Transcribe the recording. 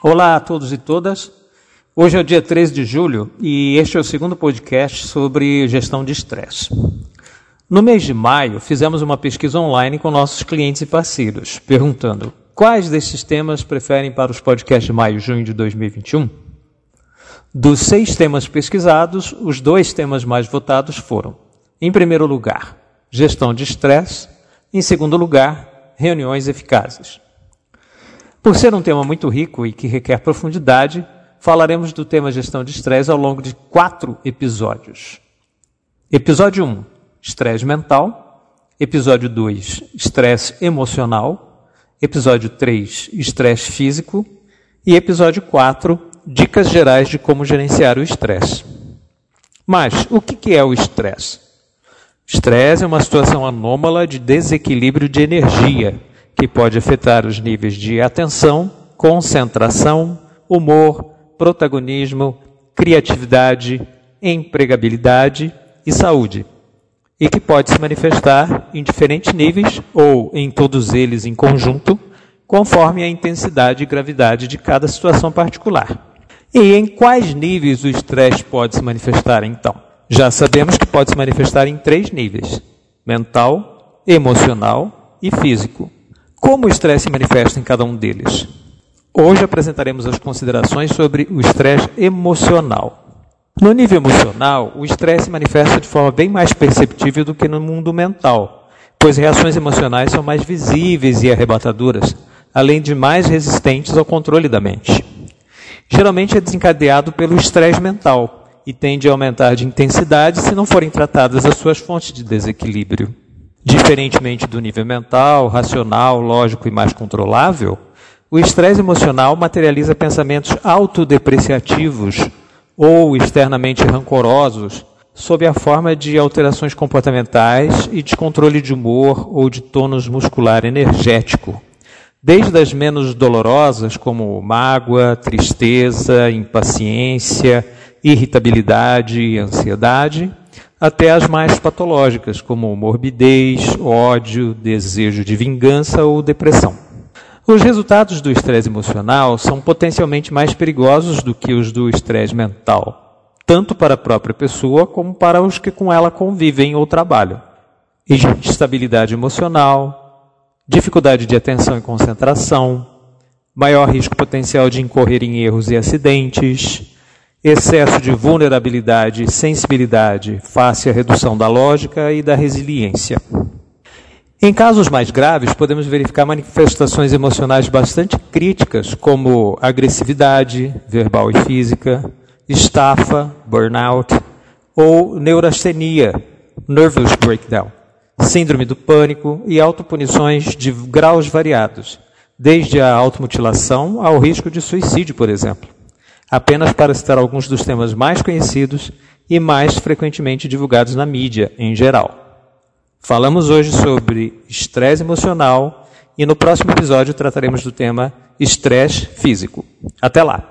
Olá a todos e todas. Hoje é o dia 13 de julho e este é o segundo podcast sobre gestão de estresse. No mês de maio, fizemos uma pesquisa online com nossos clientes e parceiros, perguntando quais desses temas preferem para os podcasts de maio e junho de 2021. Dos seis temas pesquisados, os dois temas mais votados foram, em primeiro lugar, gestão de estresse, em segundo lugar, reuniões eficazes. Por ser um tema muito rico e que requer profundidade, falaremos do tema gestão de estresse ao longo de quatro episódios. Episódio 1, estresse mental. Episódio 2, estresse emocional. Episódio 3, estresse físico. E episódio 4, dicas gerais de como gerenciar o estresse. Mas o que é o estresse? Estresse é uma situação anômala de desequilíbrio de energia que pode afetar os níveis de atenção, concentração, humor, protagonismo, criatividade, empregabilidade e saúde, e que pode se manifestar em diferentes níveis ou em todos eles em conjunto, conforme a intensidade e gravidade de cada situação particular. E em quais níveis o estresse pode se manifestar então? Já sabemos que pode se manifestar em três níveis: mental, emocional e físico. Como o estresse se manifesta em cada um deles? Hoje apresentaremos as considerações sobre o estresse emocional. No nível emocional, o estresse se manifesta de forma bem mais perceptível do que no mundo mental, pois reações emocionais são mais visíveis e arrebatadoras, além de mais resistentes ao controle da mente. Geralmente é desencadeado pelo estresse mental e tende a aumentar de intensidade se não forem tratadas as suas fontes de desequilíbrio. Diferentemente do nível mental, racional, lógico e mais controlável, o estresse emocional materializa pensamentos autodepreciativos ou externamente rancorosos sob a forma de alterações comportamentais e descontrole de humor ou de tônus muscular energético, desde as menos dolorosas, como mágoa, tristeza, impaciência, irritabilidade e ansiedade, até as mais patológicas, como morbidez, ódio, desejo de vingança ou depressão. Os resultados do estresse emocional são potencialmente mais perigosos do que os do estresse mental, tanto para a própria pessoa como para os que com ela convivem ou trabalham. Instabilidade emocional, dificuldade de atenção e concentração, maior risco potencial de incorrer em erros e acidentes, excesso de vulnerabilidade e sensibilidade face à redução da lógica e da resiliência. Em casos mais graves, podemos verificar manifestações emocionais bastante críticas, como agressividade, verbal e física, estafa, burnout, ou neurastenia, nervous breakdown, síndrome do pânico e autopunições de graus variados, desde a automutilação ao risco de suicídio, por exemplo apenas para citar alguns dos temas mais conhecidos e mais frequentemente divulgados na mídia em geral. Falamos hoje sobre estresse emocional e no próximo episódio trataremos do tema estresse físico. Até lá!